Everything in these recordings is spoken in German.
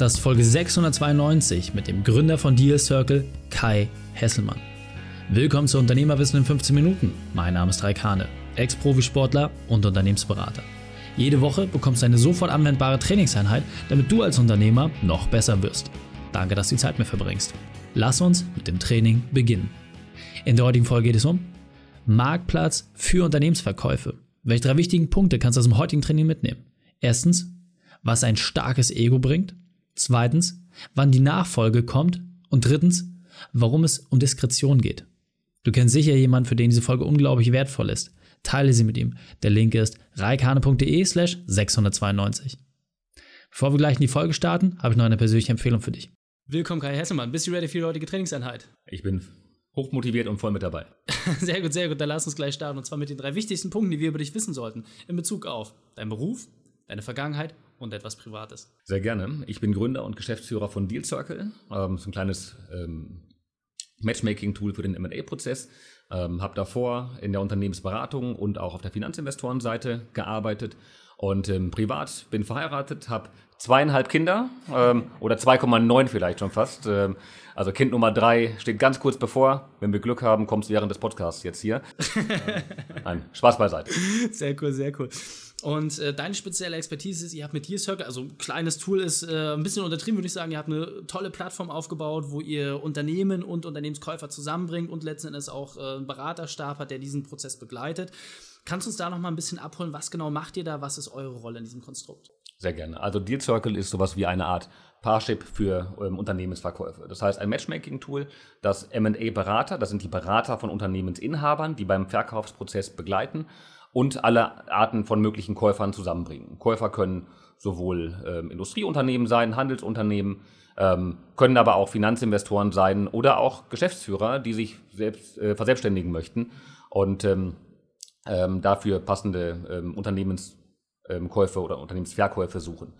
Das ist Folge 692 mit dem Gründer von Deal Circle, Kai Hesselmann. Willkommen zu Unternehmerwissen in 15 Minuten. Mein Name ist Raikane, Ex-Profisportler und Unternehmensberater. Jede Woche bekommst du eine sofort anwendbare Trainingseinheit, damit du als Unternehmer noch besser wirst. Danke, dass du die Zeit mit verbringst. Lass uns mit dem Training beginnen. In der heutigen Folge geht es um Marktplatz für Unternehmensverkäufe. Welche drei wichtigen Punkte kannst du aus dem heutigen Training mitnehmen? Erstens, was ein starkes Ego bringt. Zweitens, wann die Nachfolge kommt. Und drittens, warum es um Diskretion geht. Du kennst sicher jemanden, für den diese Folge unglaublich wertvoll ist. Teile sie mit ihm. Der Link ist reikane.de slash 692. Bevor wir gleich in die Folge starten, habe ich noch eine persönliche Empfehlung für dich. Willkommen, Kai Hessemann. Bist du ready für die heutige Trainingseinheit? Ich bin hochmotiviert und voll mit dabei. sehr gut, sehr gut. Dann lass uns gleich starten. Und zwar mit den drei wichtigsten Punkten, die wir über dich wissen sollten. In Bezug auf deinen Beruf, deine Vergangenheit und etwas Privates. Sehr gerne. Ich bin Gründer und Geschäftsführer von Deal Circle. Ähm, so ein kleines ähm, Matchmaking-Tool für den M&A-Prozess. Ähm, habe davor in der Unternehmensberatung und auch auf der Finanzinvestorenseite gearbeitet und ähm, privat bin verheiratet, habe zweieinhalb Kinder ähm, oder 2,9 vielleicht schon fast. Ähm, also Kind Nummer drei steht ganz kurz bevor. Wenn wir Glück haben, kommst du während des Podcasts jetzt hier. Nein, Spaß beiseite. Sehr cool, sehr cool. Und äh, deine spezielle Expertise ist, ihr habt mit Deal Circle, also ein kleines Tool ist äh, ein bisschen untertrieben, würde ich sagen, ihr habt eine tolle Plattform aufgebaut, wo ihr Unternehmen und Unternehmenskäufer zusammenbringt und letzten Endes auch äh, einen Beraterstab hat, der diesen Prozess begleitet. Kannst du uns da noch mal ein bisschen abholen? Was genau macht ihr da? Was ist eure Rolle in diesem Konstrukt? Sehr gerne. Also Deal Circle ist sowas wie eine Art Parship für ähm, Unternehmensverkäufe. Das heißt, ein Matchmaking-Tool, das M&A-Berater, das sind die Berater von Unternehmensinhabern, die beim Verkaufsprozess begleiten und alle Arten von möglichen Käufern zusammenbringen. Käufer können sowohl ähm, Industrieunternehmen sein, Handelsunternehmen, ähm, können aber auch Finanzinvestoren sein oder auch Geschäftsführer, die sich selbst äh, verselbstständigen möchten und ähm, ähm, dafür passende ähm, Unternehmenskäufe oder Unternehmensverkäufe suchen.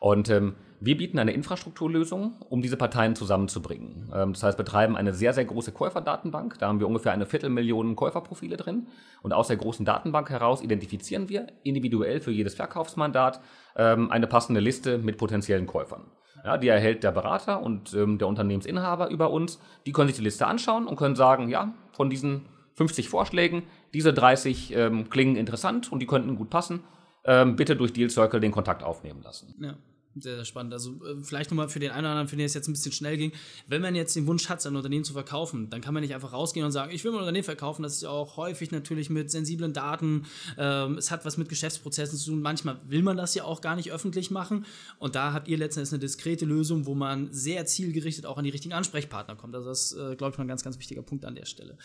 Und ähm, wir bieten eine Infrastrukturlösung, um diese Parteien zusammenzubringen. Ähm, das heißt, betreiben eine sehr, sehr große Käuferdatenbank. Da haben wir ungefähr eine Viertelmillion Käuferprofile drin. Und aus der großen Datenbank heraus identifizieren wir individuell für jedes Verkaufsmandat ähm, eine passende Liste mit potenziellen Käufern. Ja, die erhält der Berater und ähm, der Unternehmensinhaber über uns. Die können sich die Liste anschauen und können sagen, ja, von diesen 50 Vorschlägen, diese 30 ähm, klingen interessant und die könnten gut passen. Ähm, bitte durch Deal Circle den Kontakt aufnehmen lassen. Ja. Sehr, sehr spannend. Also äh, vielleicht nochmal für den einen oder anderen, für den es jetzt ein bisschen schnell ging. Wenn man jetzt den Wunsch hat, sein Unternehmen zu verkaufen, dann kann man nicht einfach rausgehen und sagen, ich will mein Unternehmen verkaufen. Das ist ja auch häufig natürlich mit sensiblen Daten. Ähm, es hat was mit Geschäftsprozessen zu tun. Manchmal will man das ja auch gar nicht öffentlich machen. Und da habt ihr letztendlich eine diskrete Lösung, wo man sehr zielgerichtet auch an die richtigen Ansprechpartner kommt. Also das ist, äh, glaube ich, mal ein ganz, ganz wichtiger Punkt an der Stelle.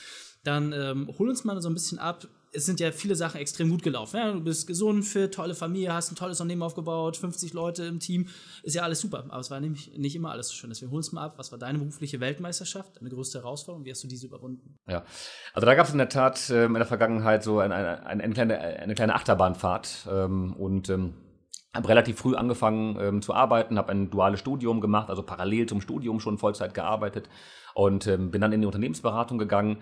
Dann ähm, hol uns mal so ein bisschen ab es sind ja viele Sachen extrem gut gelaufen. Ja, du bist gesund, fit, tolle Familie, hast ein tolles Unternehmen aufgebaut, 50 Leute im Team, ist ja alles super. Aber es war nämlich nicht immer alles so schön. Deswegen hol uns mal ab, was war deine berufliche Weltmeisterschaft, deine größte Herausforderung, wie hast du diese überwunden? Ja, also da gab es in der Tat äh, in der Vergangenheit so eine, eine, eine, kleine, eine kleine Achterbahnfahrt ähm, und ähm, habe relativ früh angefangen ähm, zu arbeiten, habe ein duales Studium gemacht, also parallel zum Studium schon Vollzeit gearbeitet und ähm, bin dann in die Unternehmensberatung gegangen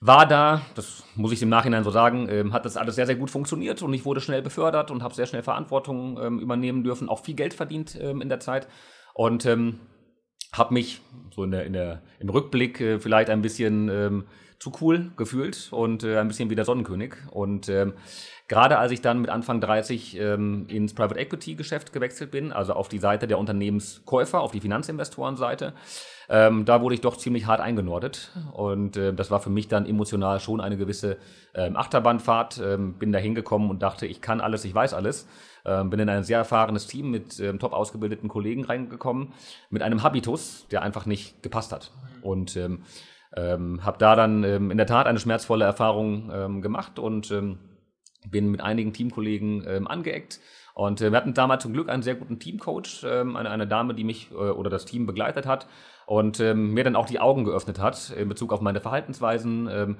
war da, das muss ich im Nachhinein so sagen, ähm, hat das alles sehr, sehr gut funktioniert und ich wurde schnell befördert und habe sehr schnell Verantwortung ähm, übernehmen dürfen, auch viel Geld verdient ähm, in der Zeit und ähm, habe mich so in der, in der, im Rückblick äh, vielleicht ein bisschen ähm, zu cool gefühlt und äh, ein bisschen wie der Sonnenkönig. Und ähm, gerade als ich dann mit Anfang 30 ähm, ins Private Equity Geschäft gewechselt bin, also auf die Seite der Unternehmenskäufer, auf die Finanzinvestorenseite, ähm, da wurde ich doch ziemlich hart eingenordet. Und äh, das war für mich dann emotional schon eine gewisse ähm, Achterbahnfahrt. Ähm, bin da hingekommen und dachte, ich kann alles, ich weiß alles. Ähm, bin in ein sehr erfahrenes Team mit ähm, top ausgebildeten Kollegen reingekommen, mit einem Habitus, der einfach nicht gepasst hat. Und ähm, ähm, habe da dann ähm, in der Tat eine schmerzvolle Erfahrung ähm, gemacht und ähm, bin mit einigen Teamkollegen ähm, angeeckt und äh, wir hatten damals zum Glück einen sehr guten Teamcoach, ähm, eine, eine Dame, die mich äh, oder das Team begleitet hat und ähm, mir dann auch die Augen geöffnet hat in Bezug auf meine Verhaltensweisen, ähm,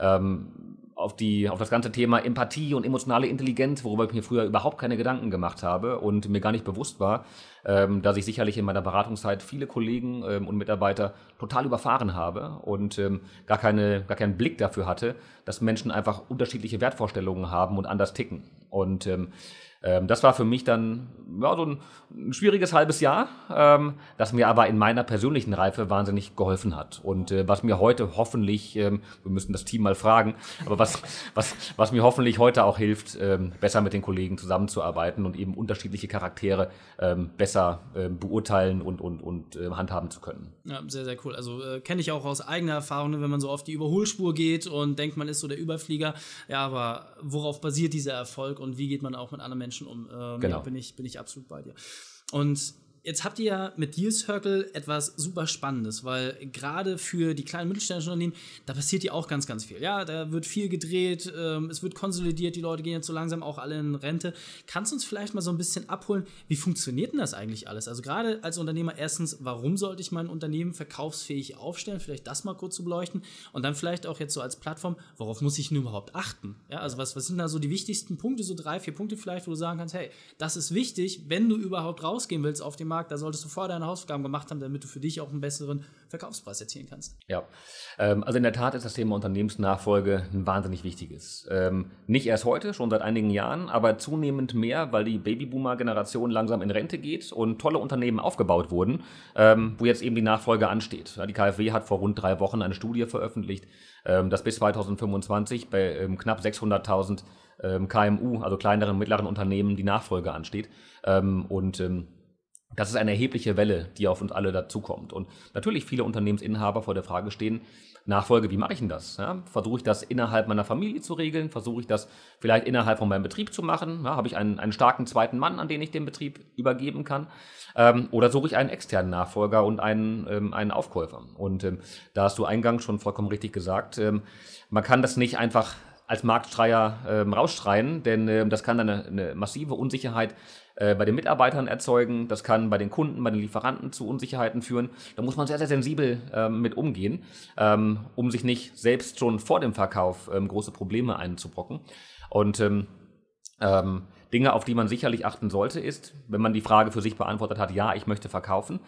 ähm, auf, die, auf das ganze Thema Empathie und emotionale Intelligenz, worüber ich mir früher überhaupt keine Gedanken gemacht habe und mir gar nicht bewusst war, ähm, dass ich sicherlich in meiner Beratungszeit viele Kollegen ähm, und Mitarbeiter total überfahren habe und gar, keine, gar keinen Blick dafür hatte, dass Menschen einfach unterschiedliche Wertvorstellungen haben und anders ticken. Und ähm, das war für mich dann ja, so ein, ein schwieriges halbes Jahr, ähm, das mir aber in meiner persönlichen Reife wahnsinnig geholfen hat. Und äh, was mir heute hoffentlich, ähm, wir müssen das Team mal fragen, aber was, was, was mir hoffentlich heute auch hilft, ähm, besser mit den Kollegen zusammenzuarbeiten und eben unterschiedliche Charaktere ähm, besser ähm, beurteilen und, und, und äh, handhaben zu können. Ja, sehr, sehr cool. Also äh, kenne ich auch aus eigener Erfahrung, ne, wenn man so auf die Überholspur geht und denkt, man ist so der Überflieger. Ja, aber worauf basiert dieser Erfolg und wie geht man auch mit anderen Menschen um? Ähm, genau. Ja, bin ich, bin ich absolut bei dir. Und Jetzt habt ihr ja mit Deal Circle etwas super Spannendes, weil gerade für die kleinen mittelständischen Unternehmen, da passiert ja auch ganz, ganz viel. Ja, da wird viel gedreht, ähm, es wird konsolidiert, die Leute gehen jetzt so langsam auch alle in Rente. Kannst du uns vielleicht mal so ein bisschen abholen, wie funktioniert denn das eigentlich alles? Also gerade als Unternehmer erstens, warum sollte ich mein Unternehmen verkaufsfähig aufstellen? Vielleicht das mal kurz zu beleuchten. Und dann vielleicht auch jetzt so als Plattform, worauf muss ich denn überhaupt achten? Ja, also was, was sind da so die wichtigsten Punkte, so drei, vier Punkte vielleicht, wo du sagen kannst, hey, das ist wichtig, wenn du überhaupt rausgehen willst auf dem Markt, da solltest du vorher deine Hausaufgaben gemacht haben, damit du für dich auch einen besseren Verkaufspreis erzielen kannst. Ja, ähm, also in der Tat ist das Thema Unternehmensnachfolge ein wahnsinnig wichtiges. Ähm, nicht erst heute, schon seit einigen Jahren, aber zunehmend mehr, weil die Babyboomer-Generation langsam in Rente geht und tolle Unternehmen aufgebaut wurden, ähm, wo jetzt eben die Nachfolge ansteht. Die KfW hat vor rund drei Wochen eine Studie veröffentlicht, dass bis 2025 bei knapp 600.000 ähm, KMU, also kleineren und mittleren Unternehmen, die Nachfolge ansteht. und das ist eine erhebliche Welle, die auf uns alle dazukommt. Und natürlich viele Unternehmensinhaber vor der Frage stehen, Nachfolge, wie mache ich denn das? Ja, Versuche ich das innerhalb meiner Familie zu regeln? Versuche ich das vielleicht innerhalb von meinem Betrieb zu machen? Ja, Habe ich einen, einen starken zweiten Mann, an den ich den Betrieb übergeben kann? Ähm, oder suche ich einen externen Nachfolger und einen, ähm, einen Aufkäufer? Und ähm, da hast du eingangs schon vollkommen richtig gesagt, ähm, man kann das nicht einfach als Marktschreier ähm, rausschreien, denn ähm, das kann eine, eine massive Unsicherheit äh, bei den Mitarbeitern erzeugen, das kann bei den Kunden, bei den Lieferanten zu Unsicherheiten führen. Da muss man sehr, sehr sensibel ähm, mit umgehen, ähm, um sich nicht selbst schon vor dem Verkauf ähm, große Probleme einzubrocken. Und ähm, ähm, Dinge, auf die man sicherlich achten sollte, ist, wenn man die Frage für sich beantwortet hat, ja, ich möchte verkaufen,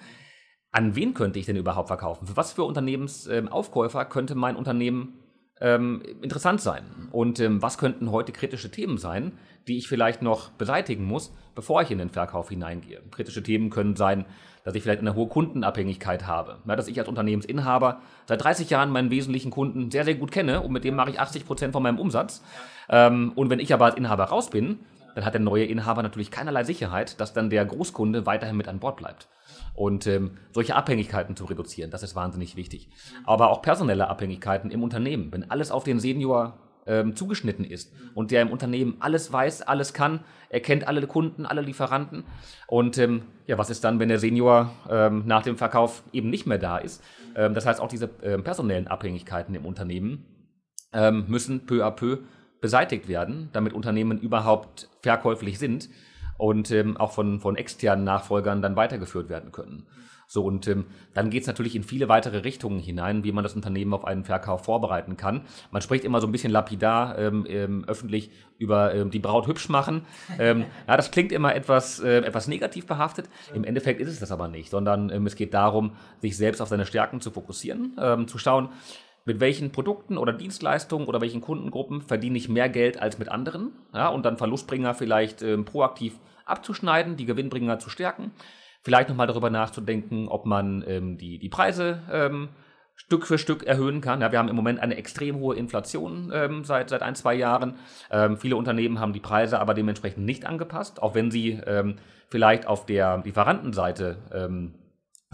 an wen könnte ich denn überhaupt verkaufen? Für was für Unternehmensaufkäufer könnte mein Unternehmen ähm, interessant sein? Und ähm, was könnten heute kritische Themen sein, die ich vielleicht noch beseitigen muss, bevor ich in den Verkauf hineingehe? Kritische Themen können sein, dass ich vielleicht eine hohe Kundenabhängigkeit habe. Ja, dass ich als Unternehmensinhaber seit 30 Jahren meinen wesentlichen Kunden sehr, sehr gut kenne und mit dem mache ich 80 Prozent von meinem Umsatz. Ähm, und wenn ich aber als Inhaber raus bin, dann hat der neue Inhaber natürlich keinerlei Sicherheit, dass dann der Großkunde weiterhin mit an Bord bleibt. Und ähm, solche Abhängigkeiten zu reduzieren, das ist wahnsinnig wichtig. Aber auch personelle Abhängigkeiten im Unternehmen. Wenn alles auf den Senior ähm, zugeschnitten ist und der im Unternehmen alles weiß, alles kann, er kennt alle Kunden, alle Lieferanten. Und ähm, ja, was ist dann, wenn der Senior ähm, nach dem Verkauf eben nicht mehr da ist? Ähm, das heißt, auch diese ähm, personellen Abhängigkeiten im Unternehmen müssen peu à peu beseitigt werden, damit Unternehmen überhaupt verkäuflich sind und ähm, auch von, von externen Nachfolgern dann weitergeführt werden können. So, und ähm, dann geht es natürlich in viele weitere Richtungen hinein, wie man das Unternehmen auf einen Verkauf vorbereiten kann. Man spricht immer so ein bisschen lapidar ähm, ähm, öffentlich über ähm, die Braut hübsch machen. Ähm, ja, das klingt immer etwas, äh, etwas negativ behaftet. Im Endeffekt ist es das aber nicht, sondern ähm, es geht darum, sich selbst auf seine Stärken zu fokussieren, zu schauen, mit welchen Produkten oder Dienstleistungen oder welchen Kundengruppen verdiene ich mehr Geld als mit anderen ja, und dann Verlustbringer vielleicht ähm, proaktiv abzuschneiden, die Gewinnbringer zu stärken. Vielleicht nochmal darüber nachzudenken, ob man ähm, die, die Preise ähm, Stück für Stück erhöhen kann. Ja, wir haben im Moment eine extrem hohe Inflation ähm, seit, seit ein, zwei Jahren. Ähm, viele Unternehmen haben die Preise aber dementsprechend nicht angepasst, auch wenn sie ähm, vielleicht auf der Lieferantenseite ähm,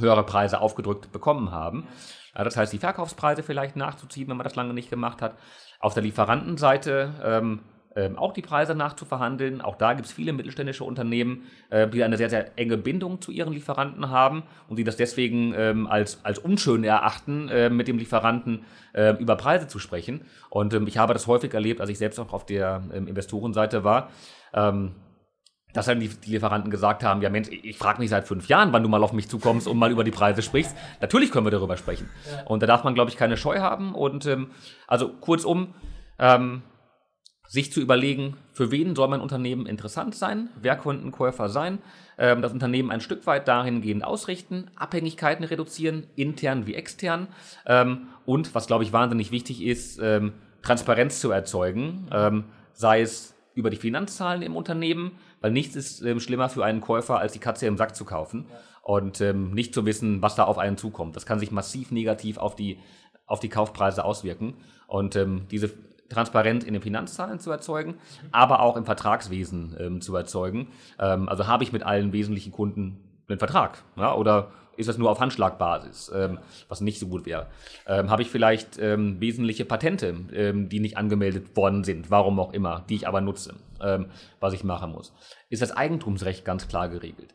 höhere Preise aufgedrückt bekommen haben. Das heißt, die Verkaufspreise vielleicht nachzuziehen, wenn man das lange nicht gemacht hat. Auf der Lieferantenseite ähm, ähm, auch die Preise nachzuverhandeln. Auch da gibt es viele mittelständische Unternehmen, äh, die eine sehr, sehr enge Bindung zu ihren Lieferanten haben und die das deswegen ähm, als, als unschön erachten, äh, mit dem Lieferanten äh, über Preise zu sprechen. Und ähm, ich habe das häufig erlebt, als ich selbst auch auf der ähm, Investorenseite war. Ähm, dass dann die, die, Lieferanten gesagt haben, ja Mensch, ich frage mich seit fünf Jahren, wann du mal auf mich zukommst und mal über die Preise sprichst. Natürlich können wir darüber sprechen. Ja. Und da darf man, glaube ich, keine Scheu haben. Und ähm, also kurzum, ähm, sich zu überlegen, für wen soll mein Unternehmen interessant sein, wer könnten Käufer sein, ähm, das Unternehmen ein Stück weit dahingehend ausrichten, Abhängigkeiten reduzieren, intern wie extern ähm, und, was glaube ich wahnsinnig wichtig ist, ähm, Transparenz zu erzeugen, sei es über die Finanzzahlen im Unternehmen, weil nichts ist ähm, schlimmer für einen Käufer, als die Katze im Sack zu kaufen ja. und ähm, nicht zu wissen, was da auf einen zukommt. Das kann sich massiv negativ auf die, auf die Kaufpreise auswirken. Und ähm, diese Transparenz in den Finanzzahlen zu erzeugen, aber auch im Vertragswesen ähm, zu erzeugen. Ähm, also habe ich mit allen wesentlichen Kunden einen Vertrag ja, oder ist das nur auf Handschlagbasis, ähm, was nicht so gut wäre. Ähm, habe ich vielleicht ähm, wesentliche Patente, ähm, die nicht angemeldet worden sind, warum auch immer, die ich aber nutze, was ich machen muss. Ist das Eigentumsrecht ganz klar geregelt.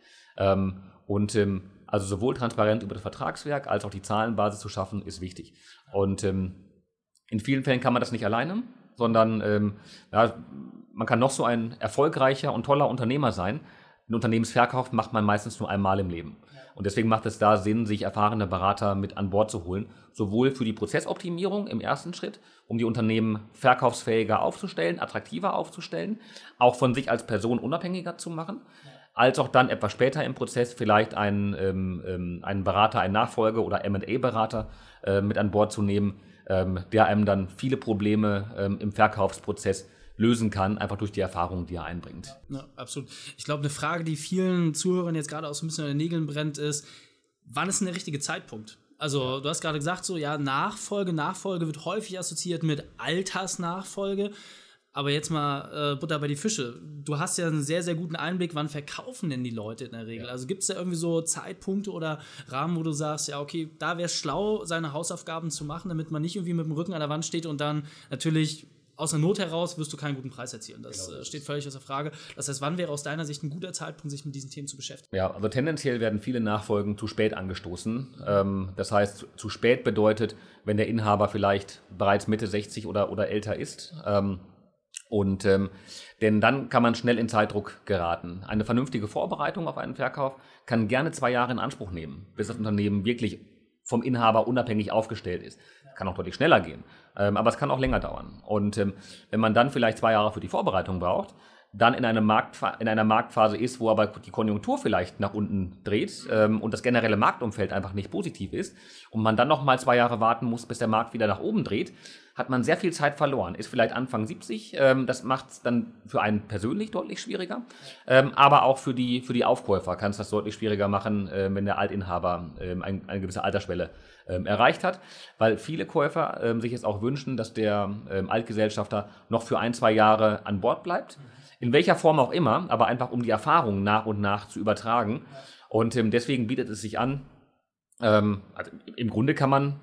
und also sowohl transparent über das Vertragswerk als auch die Zahlenbasis zu schaffen, ist wichtig. Und in vielen Fällen kann man das nicht alleine, sondern ähm, ja, man kann noch so ein erfolgreicher und toller Unternehmer sein. Ein Unternehmensverkauf macht man meistens nur einmal im Leben. Und deswegen macht es da Sinn, sich erfahrene Berater mit an Bord zu holen, sowohl für die Prozessoptimierung im ersten Schritt, um die Unternehmen verkaufsfähiger aufzustellen, attraktiver aufzustellen, auch von sich als Person unabhängiger zu machen, als auch dann etwas später im Prozess vielleicht einen, ähm, ähm einen Berater, einen Nachfolger oder M&A-Berater äh, mit an Bord zu nehmen, ähm, der einem dann viele Probleme ähm, im Verkaufsprozess lösen kann, einfach durch die Erfahrung, die er einbringt. Ja, absolut. Ich glaube, eine Frage, die vielen Zuhörern jetzt gerade auch so ein bisschen an den Nägeln brennt, ist, wann ist denn der richtige Zeitpunkt? Also, du hast gerade gesagt, so, ja, Nachfolge, Nachfolge wird häufig assoziiert mit Altersnachfolge. Aber jetzt mal äh, Butter bei die Fische. Du hast ja einen sehr, sehr guten Einblick, wann verkaufen denn die Leute in der Regel? Ja. Also gibt es da irgendwie so Zeitpunkte oder Rahmen, wo du sagst, ja, okay, da wäre es schlau, seine Hausaufgaben zu machen, damit man nicht irgendwie mit dem Rücken an der Wand steht und dann natürlich aus der Not heraus wirst du keinen guten Preis erzielen. Das genau. äh, steht völlig außer Frage. Das heißt, wann wäre aus deiner Sicht ein guter Zeitpunkt, sich mit diesen Themen zu beschäftigen? Ja, also tendenziell werden viele Nachfolgen zu spät angestoßen. Ähm, das heißt, zu spät bedeutet, wenn der Inhaber vielleicht bereits Mitte 60 oder, oder älter ist. Ähm, und ähm, denn dann kann man schnell in Zeitdruck geraten. Eine vernünftige Vorbereitung auf einen Verkauf kann gerne zwei Jahre in Anspruch nehmen, bis das Unternehmen wirklich vom Inhaber unabhängig aufgestellt ist. Kann auch deutlich schneller gehen, ähm, aber es kann auch länger dauern. Und ähm, wenn man dann vielleicht zwei Jahre für die Vorbereitung braucht, dann in, eine in einer Marktphase ist, wo aber die Konjunktur vielleicht nach unten dreht ähm, und das generelle Marktumfeld einfach nicht positiv ist und man dann noch mal zwei Jahre warten muss, bis der Markt wieder nach oben dreht, hat man sehr viel Zeit verloren. Ist vielleicht Anfang 70, ähm, das macht es dann für einen persönlich deutlich schwieriger, ähm, aber auch für die, für die Aufkäufer kann es das deutlich schwieriger machen, äh, wenn der Altinhaber ähm, ein, eine gewisse Altersschwelle ähm, erreicht hat, weil viele Käufer ähm, sich jetzt auch wünschen, dass der ähm, Altgesellschafter noch für ein, zwei Jahre an Bord bleibt. In welcher Form auch immer, aber einfach um die Erfahrungen nach und nach zu übertragen. Und deswegen bietet es sich an, also im Grunde kann man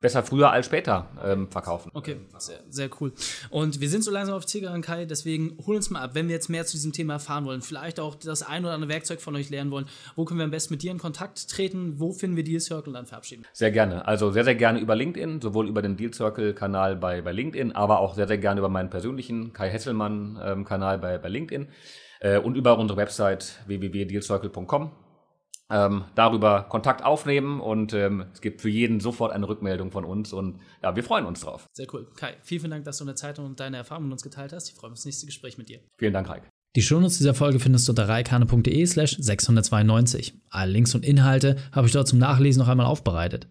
besser früher als später ähm, verkaufen. Okay, sehr, sehr cool. Und wir sind so langsam auf Zielgeraden, Kai, deswegen hol uns mal ab, wenn wir jetzt mehr zu diesem Thema erfahren wollen, vielleicht auch das ein oder andere Werkzeug von euch lernen wollen, wo können wir am besten mit dir in Kontakt treten, wo finden wir Deal Circle dann verabschieden? Sehr gerne, also sehr, sehr gerne über LinkedIn, sowohl über den Deal Circle-Kanal bei, bei LinkedIn, aber auch sehr, sehr gerne über meinen persönlichen Kai Hesselmann-Kanal ähm, bei, bei LinkedIn äh, und über unsere Website www.dealcircle.com ähm, darüber Kontakt aufnehmen und ähm, es gibt für jeden sofort eine Rückmeldung von uns und ja, wir freuen uns drauf. Sehr cool. Kai, vielen, vielen Dank, dass du eine Zeit und deine Erfahrungen mit uns geteilt hast. Ich freue mich auf das nächste Gespräch mit dir. Vielen Dank, Reik. Die Shownotes dieser Folge findest du unter reikane.de slash 692. Alle Links und Inhalte habe ich dort zum Nachlesen noch einmal aufbereitet.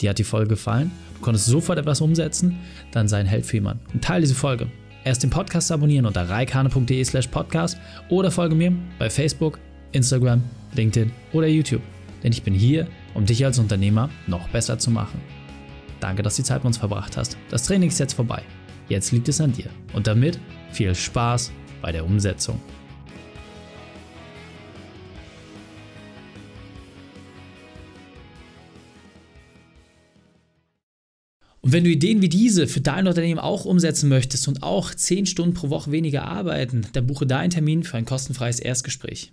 Dir hat die Folge gefallen? Du konntest sofort etwas umsetzen? Dann sei ein Held für jemanden und teile diese Folge. Erst den Podcast abonnieren unter reikane.de slash podcast oder folge mir bei Facebook, Instagram, LinkedIn oder YouTube. Denn ich bin hier, um dich als Unternehmer noch besser zu machen. Danke, dass du die Zeit mit uns verbracht hast. Das Training ist jetzt vorbei. Jetzt liegt es an dir. Und damit viel Spaß bei der Umsetzung. Und wenn du Ideen wie diese für dein Unternehmen auch umsetzen möchtest und auch 10 Stunden pro Woche weniger arbeiten, dann buche deinen Termin für ein kostenfreies Erstgespräch.